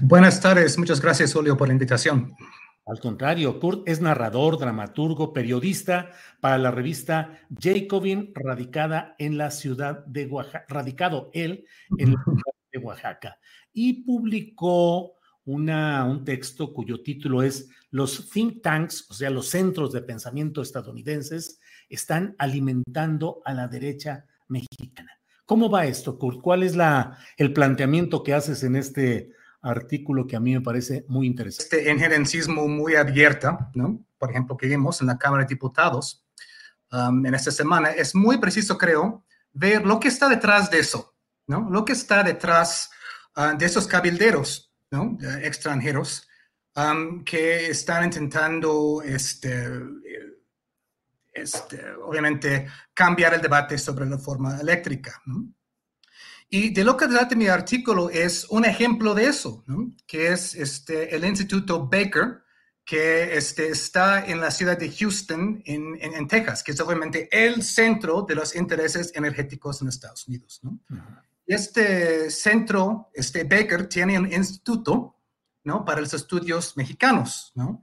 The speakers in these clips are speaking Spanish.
Buenas tardes, muchas gracias, Julio, por la invitación. Al contrario, Kurt es narrador, dramaturgo, periodista para la revista Jacobin, radicada en la ciudad de Oaxaca, radicado él en la ciudad de Oaxaca, y publicó una, un texto cuyo título es Los think tanks, o sea, los centros de pensamiento estadounidenses, están alimentando a la derecha mexicana. ¿Cómo va esto, Kurt? ¿Cuál es la, el planteamiento que haces en este artículo que a mí me parece muy interesante. Este injerencismo muy abierta, ¿no? Por ejemplo, que vimos en la Cámara de Diputados um, en esta semana, es muy preciso, creo, ver lo que está detrás de eso, ¿no? Lo que está detrás uh, de esos cabilderos, ¿no? extranjeros um, que están intentando, este, este, obviamente, cambiar el debate sobre la forma eléctrica, ¿no? Y de lo que trata mi artículo es un ejemplo de eso, ¿no? que es este, el Instituto Baker, que este, está en la ciudad de Houston, en, en, Texas, que es obviamente el centro de los intereses energéticos en Estados Unidos. ¿no? Este centro, este Baker, tiene un instituto ¿no? para los estudios mexicanos. ¿no?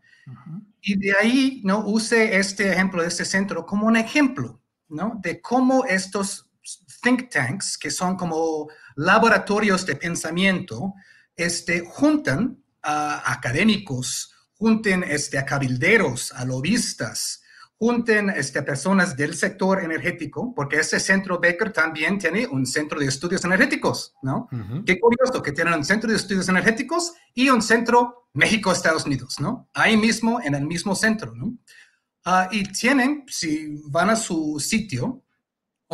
Y de ahí ¿no? use este ejemplo de este centro como un ejemplo ¿no? de cómo estos think tanks, que son como laboratorios de pensamiento, este, juntan a académicos, junten este, a cabilderos, a lobistas, junten este, personas del sector energético, porque ese centro Baker también tiene un centro de estudios energéticos, ¿no? Qué curioso que tienen un centro de estudios energéticos y un centro México-Estados Unidos, ¿no? Ahí mismo, en el mismo centro, ¿no? Ah, y tienen, si van a su sitio,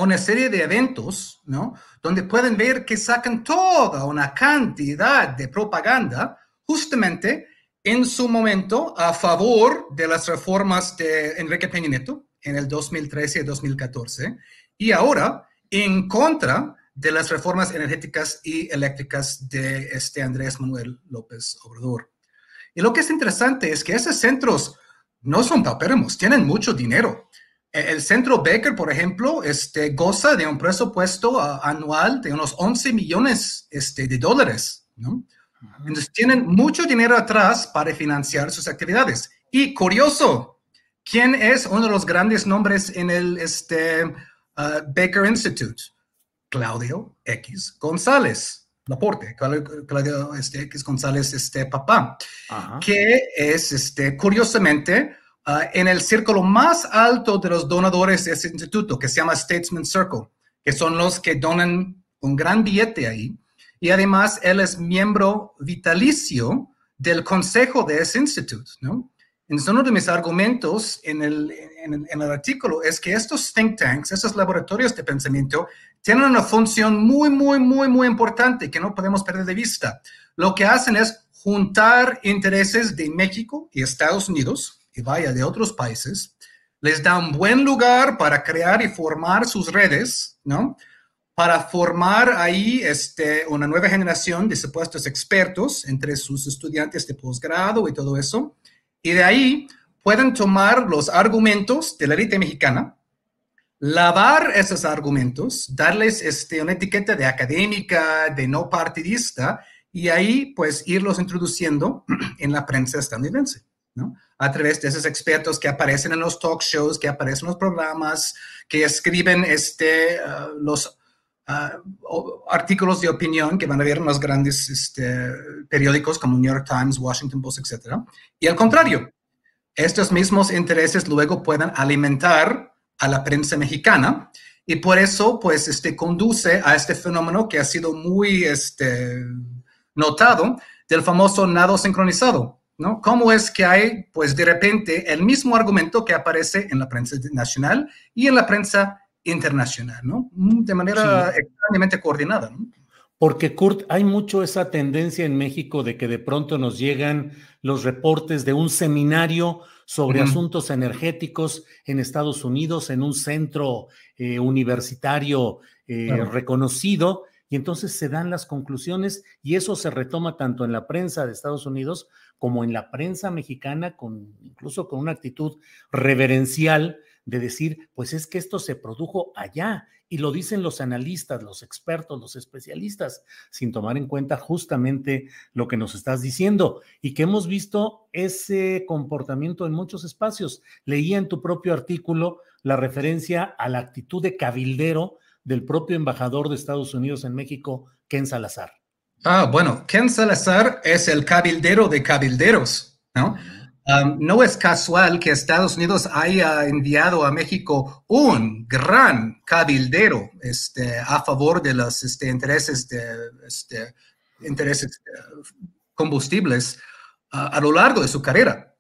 una serie de eventos, ¿no? Donde pueden ver que sacan toda una cantidad de propaganda justamente en su momento a favor de las reformas de Enrique Peña Nieto en el 2013 y 2014 y ahora en contra de las reformas energéticas y eléctricas de este Andrés Manuel López Obrador. Y lo que es interesante es que esos centros no son paupérrimos, tienen mucho dinero. El centro Baker, por ejemplo, este, goza de un presupuesto uh, anual de unos 11 millones este, de dólares, ¿no? Entonces tienen mucho dinero atrás para financiar sus actividades. Y curioso, ¿quién es uno de los grandes nombres en el este, uh, Baker Institute? Claudio X González. Laporte, Claudio este, X González, este papá, que es, este, curiosamente, Ah, en el círculo más alto de los donadores de ese instituto, que se llama Statesman Circle, que son los que donan un gran billete ahí. Y además, él es miembro vitalicio del consejo de ese instituto, ¿no? Entonces, uno de mis argumentos en el, en, el, artículo es que estos think tanks, estos laboratorios de pensamiento, tienen una función muy, muy, muy, muy importante que no podemos perder de vista. Lo que hacen es juntar intereses de México y Estados Unidos, vaya de otros países, les da un buen lugar para crear y formar sus redes, ¿no? Para formar ahí este, una nueva generación de supuestos expertos entre sus estudiantes de posgrado y todo eso. Y de ahí pueden tomar los argumentos de la élite mexicana, lavar esos argumentos, darles este, una etiqueta de académica, de no partidista, y ahí pues irlos introduciendo en la prensa estadounidense, ¿no? A través de esos expertos que aparecen en los talk shows, que aparecen en los programas, que escriben este, uh, los uh, artículos de opinión que van a ver en los grandes este, periódicos como New York Times, Washington Post, etc. Y al contrario, estos mismos intereses luego pueden alimentar a la prensa mexicana y por eso pues este conduce a este fenómeno que ha sido muy este, notado del famoso nado sincronizado, ¿no? ¿Cómo es que hay pues de repente el mismo argumento que aparece en la prensa nacional y en la prensa internacional, ¿no? Mm, de manera extrañamente coordinada, ¿no? Porque, Kurt, hay mucho esa tendencia en México de que de pronto nos llegan los reportes de un seminario sobre asuntos energéticos en Estados Unidos, en un centro eh, universitario eh, reconocido, y entonces se dan las conclusiones y eso se retoma tanto en la prensa de Estados Unidos como en la prensa mexicana, con, incluso con una actitud reverencial de decir, pues es que esto se produjo allá y lo dicen los analistas, los expertos, los especialistas, sin tomar en cuenta justamente lo que nos estás diciendo y que hemos visto ese comportamiento en muchos espacios. Leía en tu propio artículo la referencia a la actitud de cabildero del propio embajador de Estados Unidos en México, Ken Salazar. Ah, bueno, Ken Salazar es el cabildero de cabilderos, ¿no? Um, no es casual que Estados Unidos haya enviado a México un gran cabildero este, a favor de los este, intereses de este, intereses eh, combustibles uh, a lo largo de su carrera.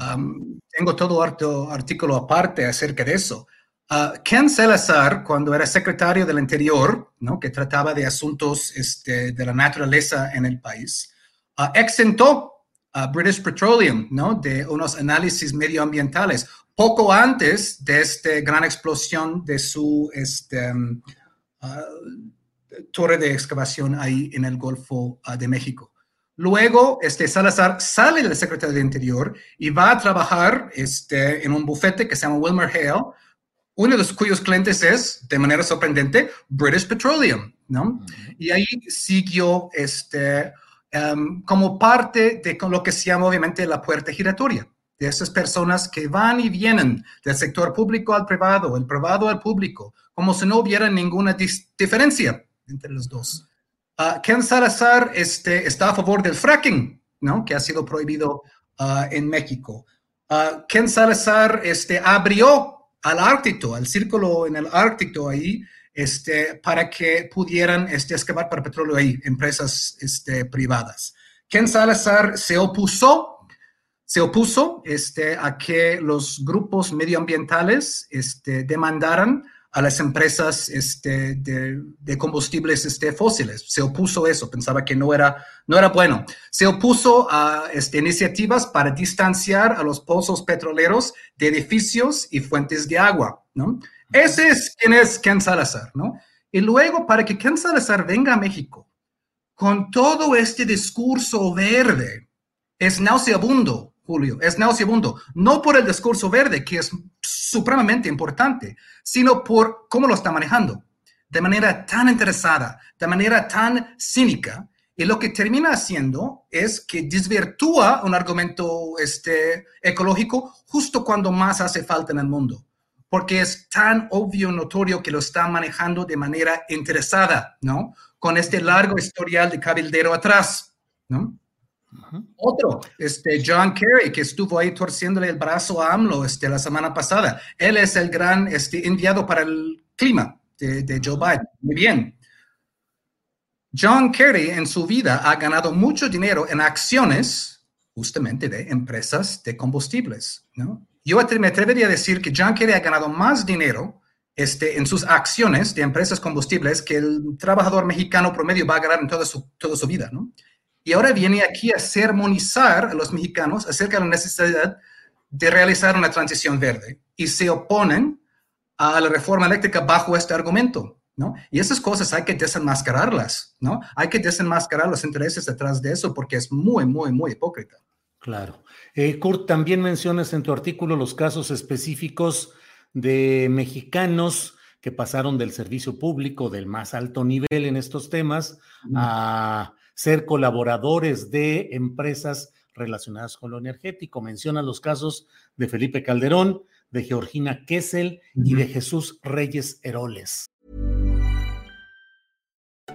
Um, tengo todo harto artículo aparte acerca de eso. Uh, Ken Salazar, cuando era secretario del Interior, que trataba de asuntos este, de la naturaleza en el país, uh, exentó British Petroleum. De unos análisis medioambientales, poco antes de esta gran explosión de su este, um, uh, torre de excavación ahí en el Golfo de México. Luego, este Salazar sale del secretario de Interior y va a trabajar este, en un bufete que se llama Wilmer Hale, uno de los cuyos clientes es, de manera sorprendente, British Petroleum, ¿no? Y ahí siguió este, Em, como parte de lo que se llama obviamente la puerta giratoria, de esas personas que van y vienen del sector público al privado, el privado al público, como si no hubiera ninguna diferencia entre los dos. Uh, Ken Salazar este, está a favor del fracking, ¿no? que ha sido prohibido uh, en México. Uh, Ken Salazar este, abrió al Ártico, al círculo en el Ártico ahí, este, para que pudieran este, excavar para petróleo ahí, empresas este, privadas. Ken Salazar se opuso, se opuso este, a que los grupos medioambientales este, demandaran a las empresas este, de, combustibles este, fósiles. Se opuso a eso, pensaba que no era, no era bueno. Se opuso a este, iniciativas para distanciar a los pozos petroleros de edificios y fuentes de agua. ¿no? Ese es quien es Ken Salazar, ¿no? Y luego, para que Ken Salazar venga a México con todo este discurso verde, es nauseabundo, Julio, es nauseabundo, no por el discurso verde, que es supremamente importante, sino por cómo lo está manejando, de manera tan interesada, de manera tan cínica, y lo que termina haciendo es que desvirtúa un argumento este, ecológico justo cuando más hace falta en el mundo porque es tan obvio, notorio que lo está manejando de manera interesada, ¿no? Con este largo historial de cabildero atrás, ¿no? Otro, este John Kerry, que estuvo ahí torciéndole el brazo a AMLO este, la semana pasada. Él es el gran este, enviado para el clima de, Joe Biden. Muy bien. John Kerry en su vida ha ganado mucho dinero en acciones justamente de empresas de combustibles, ¿no? Yo me atrevería a decir que John Kerry ha ganado más dinero este, en sus acciones de empresas combustibles que el trabajador mexicano promedio va a ganar en toda su, toda su vida, ¿no? Y ahora viene aquí a sermonizar a los mexicanos acerca de la necesidad de realizar una transición verde y se oponen a la reforma eléctrica bajo este argumento, ¿no? Y esas cosas hay que desenmascararlas, ¿no? Hay que desenmascarar los intereses detrás de eso porque es muy, muy, muy hipócrita. Claro. Eh, Kurt, también mencionas en tu artículo los casos específicos de mexicanos que pasaron del servicio público del más alto nivel en estos temas a ser colaboradores de empresas relacionadas con lo energético. Menciona los casos de Felipe Calderón, de Georgina Kessel y de Jesús Reyes Heroles.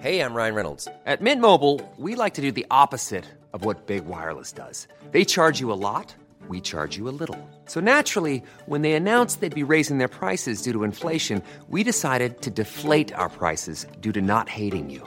Hey, I'm Ryan Reynolds. At Mint Mobile, we like to do the opposite of what Big Wireless does. They charge you a lot, we charge you a little. So naturally, when they announced they'd be raising their prices due to inflation, we decided to deflate our prices due to not hating you.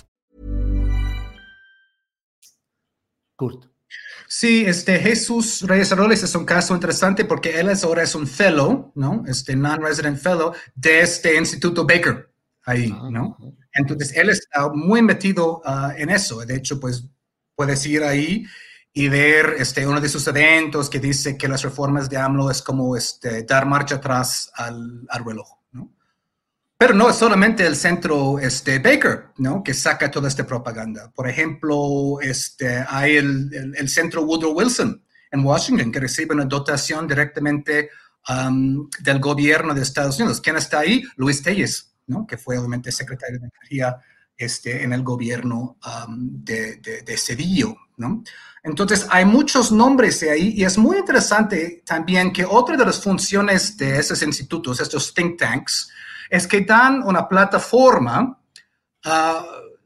Kurt. Sí, este Jesús Reyes Roles es un caso interesante porque él es, ahora es un fellow, ¿no? Este non-resident fellow de este Instituto Baker, ahí, ¿no? Entonces, él está muy metido uh, en eso. De hecho, pues puedes ir ahí y ver este, uno de sus eventos que dice que las reformas de AMLO es como este, dar marcha atrás al, al reloj. Pero no es solamente el centro este, Baker, ¿no? Que saca toda esta propaganda. Por ejemplo, este, hay el, el, el centro Woodrow Wilson en Washington que recibe una dotación directamente um, del gobierno de Estados Unidos. ¿Quién está ahí? Luis Telles, ¿no? Que fue obviamente secretario de Energía este, en el gobierno um, de, de, de Cedillo, ¿no? Entonces, hay muchos nombres ahí y es muy interesante también que otra de las funciones de esos institutos, estos think tanks, es que dan una plataforma uh,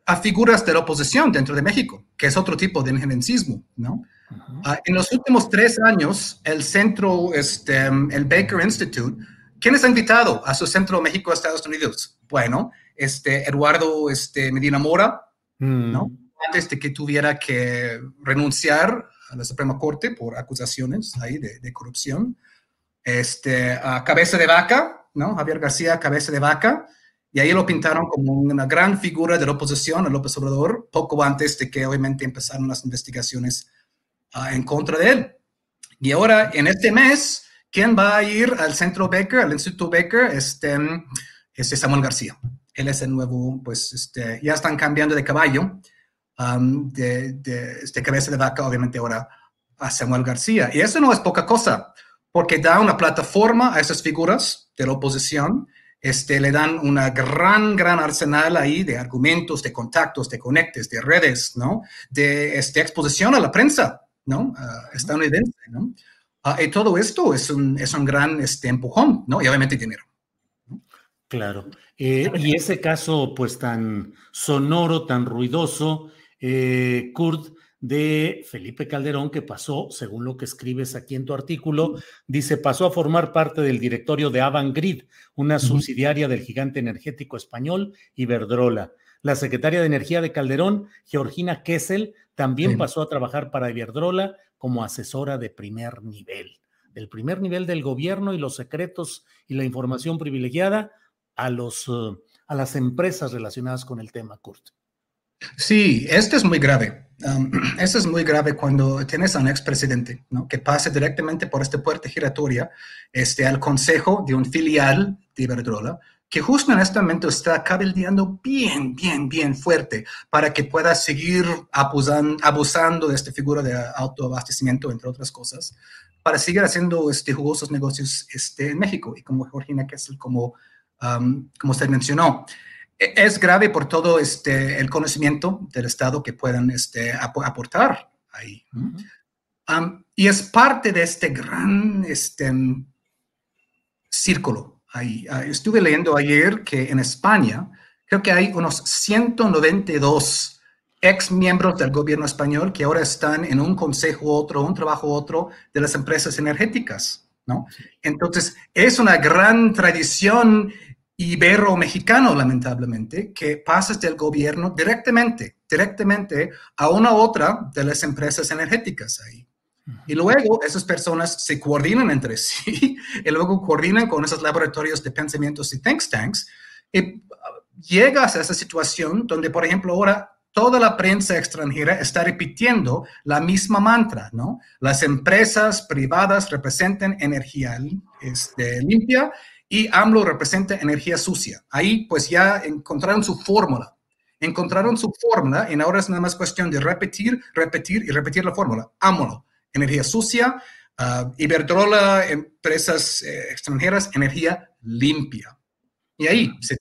a figuras de la oposición dentro de México, que es otro tipo de injerencismo, ¿no? Uh -huh. uh, en los últimos tres años, el centro, este, el Baker Institute, ¿quién es invitado a su centro México, Estados Unidos? Bueno, este, Eduardo este, Medina Mora, mm. ¿no? Antes de que tuviera que renunciar a la Suprema Corte por acusaciones ahí de, de corrupción. Este, a Cabeza de Vaca, ¿no? Javier García, cabeza de vaca, y ahí lo pintaron como una gran figura de la oposición a López Obrador, poco antes de que obviamente empezaron las investigaciones uh, en contra de él. Y ahora, en este mes, ¿quién va a ir al Centro Baker, al Instituto Baker? Este, este Samuel García. Él es el nuevo, pues, este, ya están cambiando de caballo, um, de, de, de cabeza de vaca, obviamente ahora a Samuel García. Y eso no es poca cosa porque da una plataforma a esas figuras de la oposición, este, le dan una gran, gran arsenal ahí de argumentos, de contactos, de conectes, de redes, ¿no? De este, exposición a la prensa, ¿no? Uh, estadounidense, ¿no? Uh, y todo esto es un, es un gran este, empujón, ¿no? Y obviamente dinero. Claro. Eh, y ese caso, pues tan sonoro, tan ruidoso, eh, Kurt, de Felipe Calderón, que pasó, según lo que escribes aquí en tu artículo, dice, pasó a formar parte del directorio de Avangrid, una uh -huh. subsidiaria del gigante energético español Iberdrola. La secretaria de Energía de Calderón, Georgina Kessel, también sí. pasó a trabajar para Iberdrola como asesora de primer nivel, del primer nivel del gobierno y los secretos y la información privilegiada a, los, uh, a las empresas relacionadas con el tema, Kurt. Sí, esto es muy grave. Um, eso es muy grave cuando tienes a un expresidente ¿no? que pase directamente por esta puerta giratoria este, al consejo de un filial de Iberdrola, que justo en este momento está cabildeando bien, bien, bien fuerte para que pueda seguir abusan, abusando de esta figura de autoabastecimiento, entre otras cosas, para seguir haciendo este, jugosos negocios este, en México. Y como Georgina Kessel, como, um, como usted mencionó, es grave por todo este, el conocimiento del Estado que puedan este, ap aportar ahí. Uh -huh. um, y es parte de este gran este, círculo ahí. Uh, estuve leyendo ayer que en España creo que hay unos 192 ex miembros del gobierno español que ahora están en un consejo otro, un trabajo otro de las empresas energéticas. ¿no? Entonces, es una gran tradición ibero-mexicano, lamentablemente, que pasas del gobierno directamente, directamente a una u otra de las empresas energéticas ahí. Y luego esas personas se coordinan entre sí y luego coordinan con esos laboratorios de pensamientos y think tanks. Y llegas a esa situación donde, por ejemplo, ahora toda la prensa extranjera está repitiendo la misma mantra, ¿no? Las empresas privadas representan energía este, limpia y AMLO representa energía sucia. Ahí pues ya encontraron su fórmula. Encontraron su fórmula y ahora es nada más cuestión de repetir, repetir y repetir la fórmula. AMLO, energía sucia, uh, Iberdrola, empresas eh, extranjeras, energía limpia. Y ahí se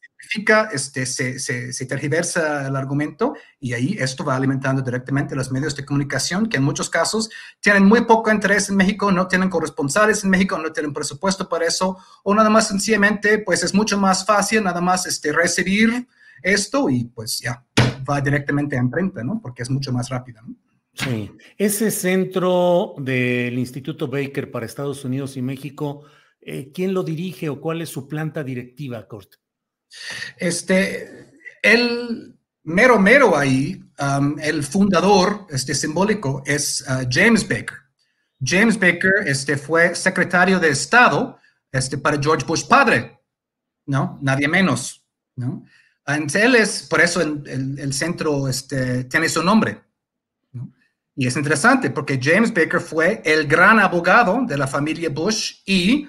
este, se, se, tergiversa el argumento y ahí esto va alimentando directamente los medios de comunicación que en muchos casos tienen muy poco interés en México, no tienen corresponsales en México, no tienen presupuesto para eso o nada más sencillamente pues es mucho más fácil nada más este, recibir esto y pues ya va directamente a imprenta, ¿no? Porque es mucho más rápido, ¿no? Sí, ese centro del Instituto Baker para Estados Unidos y México, eh, ¿quién lo dirige o cuál es su planta directiva, Corte? Este, el mero mero ahí, um, el fundador este, simbólico es uh, James Baker. James Baker este, fue secretario de Estado este, para George Bush padre, ¿no? Nadie menos, ¿no? él es, por eso el, el, centro este, tiene su nombre. Y es interesante porque James Baker fue el gran abogado de la familia Bush y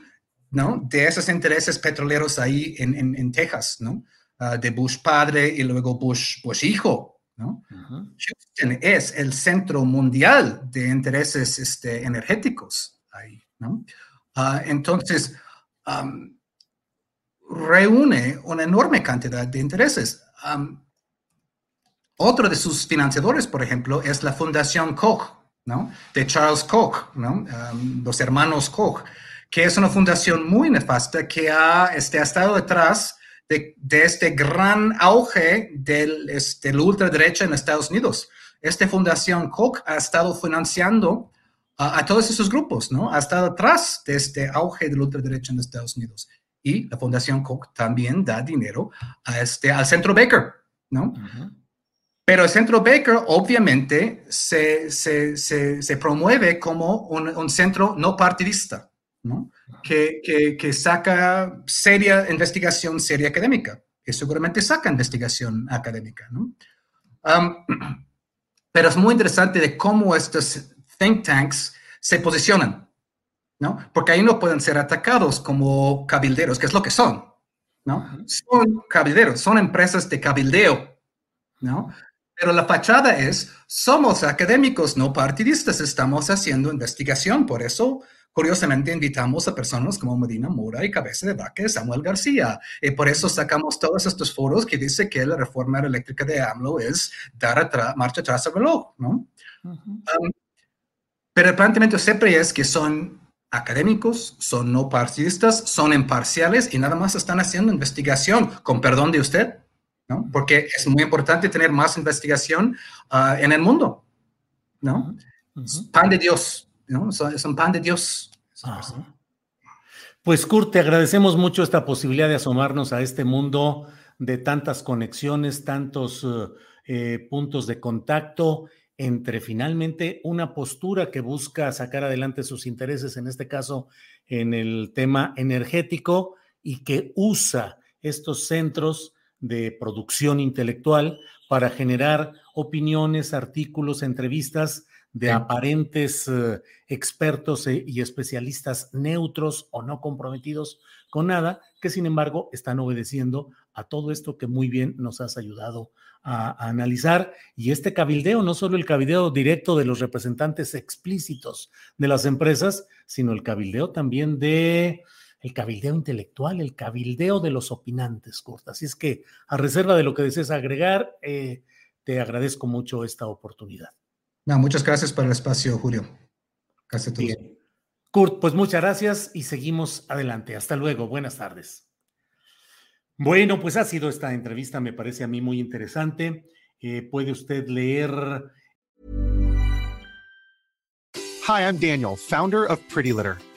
¿no? De esos intereses petroleros ahí en, en, Texas, ¿no? Ah, de Bush padre y luego Bush, Bush hijo, ¿no? Houston es el centro mundial de intereses este, energéticos ahí, ¿no? Ah, entonces, reúne una enorme cantidad de intereses. otro de sus financiadores, por ejemplo, es la Fundación Koch, ¿no? De Charles Koch, ¿no? los hermanos Koch que es una fundación muy nefasta que ha, este, ha estado detrás de, este gran auge del este, la ultraderecha en Estados Unidos. Esta fundación Koch ha estado financiando a todos esos grupos, ¿no? Ha estado atrás de este auge de la ultraderecha en Estados Unidos. Y la fundación Koch también da dinero a este, al centro Baker, ¿no? Pero el centro Baker obviamente se, se, se, promueve como un, un centro no partidista. Que, que, saca seria investigación, seria académica, que seguramente saca investigación académica. pero es muy interesante de cómo estos think tanks se posicionan, ¿no? Porque ahí no pueden ser atacados como cabilderos, que es lo que son, ¿no? Son cabilderos, son empresas de cabildeo, ¿no? Pero la fachada es, somos académicos no partidistas, estamos haciendo investigación, por eso Curiosamente, invitamos a personas como Medina Mora y Cabeza de Vaca Samuel García. Y por eso sacamos todos estos foros que dice que la reforma eléctrica de AMLO es dar marcha atrás al reloj, ¿no? Um, pero el planteamiento siempre es que son académicos, son no partidistas, son imparciales y nada más están haciendo investigación, con perdón de usted, ¿no? Porque es muy importante tener más investigación uh, en el mundo, ¿no? Pan de Dios, ¿no? Es un pan de Dios. Pues Kurt, te agradecemos mucho esta posibilidad de asomarnos a este mundo de tantas conexiones, tantos eh, eh, puntos de contacto entre finalmente una postura que busca sacar adelante sus intereses, en este caso en el tema energético, y que usa estos centros de producción intelectual para generar opiniones, artículos, entrevistas de aparentes eh, expertos e, y especialistas neutros o no comprometidos con nada, que sin embargo están obedeciendo a todo esto que muy bien nos has ayudado a, analizar. Y este cabildeo, no solo el cabildeo directo de los representantes explícitos de las empresas, sino el cabildeo también de el cabildeo intelectual, el cabildeo de los opinantes, Kurt. Así es que, a reserva de lo que desees agregar, eh, te agradezco mucho esta oportunidad. No, muchas gracias por el espacio, Julio. Gracias a todos. Kurt, pues muchas gracias y seguimos adelante. Hasta luego. Buenas tardes. Bueno, pues ha sido esta entrevista, me parece a mí muy interesante. Eh, puede usted leer. Hi, I'm Daniel, founder of Pretty Litter.